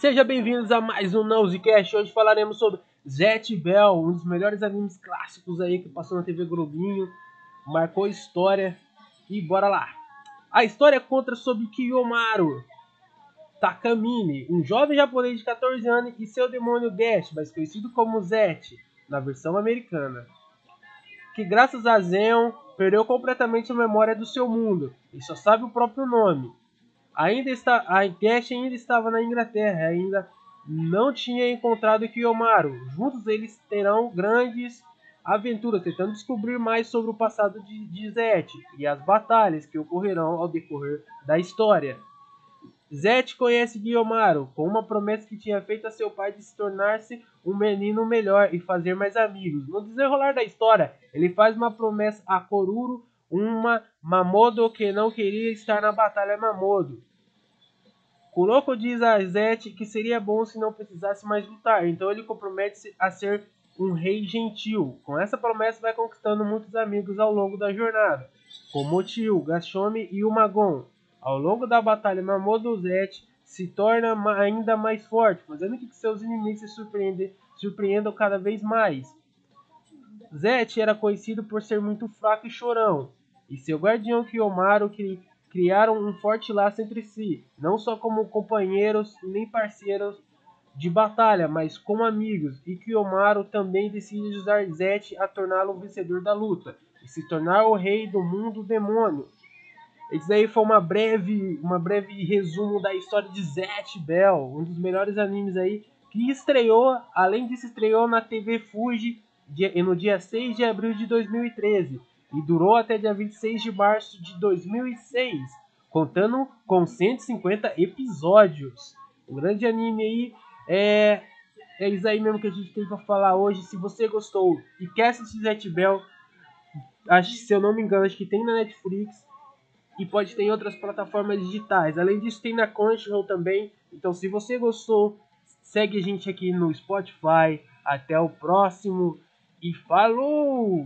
Sejam bem-vindos a mais um Nozecast. Hoje falaremos sobre Zet Bell, um dos melhores animes clássicos aí que passou na TV Globinho, marcou história. E bora lá! A história conta sobre Kiyomaru Takamine, um jovem japonês de 14 anos e seu demônio Gash, mais conhecido como Zet, na versão americana. Que graças a Zeon perdeu completamente a memória do seu mundo e só sabe o próprio nome ainda está, a Gash ainda estava na Inglaterra, ainda não tinha encontrado Kiyomaru. Juntos eles terão grandes aventuras, tentando descobrir mais sobre o passado de, de Zet e as batalhas que ocorrerão ao decorrer da história. Zet conhece Kiyomaru com uma promessa que tinha feito a seu pai de se tornar-se um menino melhor e fazer mais amigos. No desenrolar da história, ele faz uma promessa a Koruro, uma Mamodo que não queria estar na batalha Mamodo. Kuroko diz a Zete que seria bom se não precisasse mais lutar, então ele compromete-se a ser um rei gentil. Com essa promessa vai conquistando muitos amigos ao longo da jornada, como o tio, Gashome e o Magon. Ao longo da batalha, Mamodo Zete se torna ainda mais forte, fazendo que seus inimigos se surpreendam, surpreendam cada vez mais. Zete era conhecido por ser muito fraco e chorão, e seu guardião Kiyomaru, que criaram um forte laço entre si, não só como companheiros nem parceiros de batalha, mas como amigos, e Kiyomaru também decide usar Zet a torná-lo vencedor da luta e se tornar o rei do mundo demônio. Esse aí foi uma breve, uma breve resumo da história de Zet Bell, um dos melhores animes aí que estreou, além disso estreou na TV Fuji no dia 6 de abril de 2013 e durou até dia 26 de março de 2006, contando com 150 episódios. Um grande anime aí é é isso aí mesmo que a gente tem para falar hoje. Se você gostou e quer assistir Zet Bell, acho, se eu não me engano, acho que tem na Netflix e pode ter em outras plataformas digitais. Além disso, tem na Crunchyroll também. Então, se você gostou, segue a gente aqui no Spotify. Até o próximo e falou!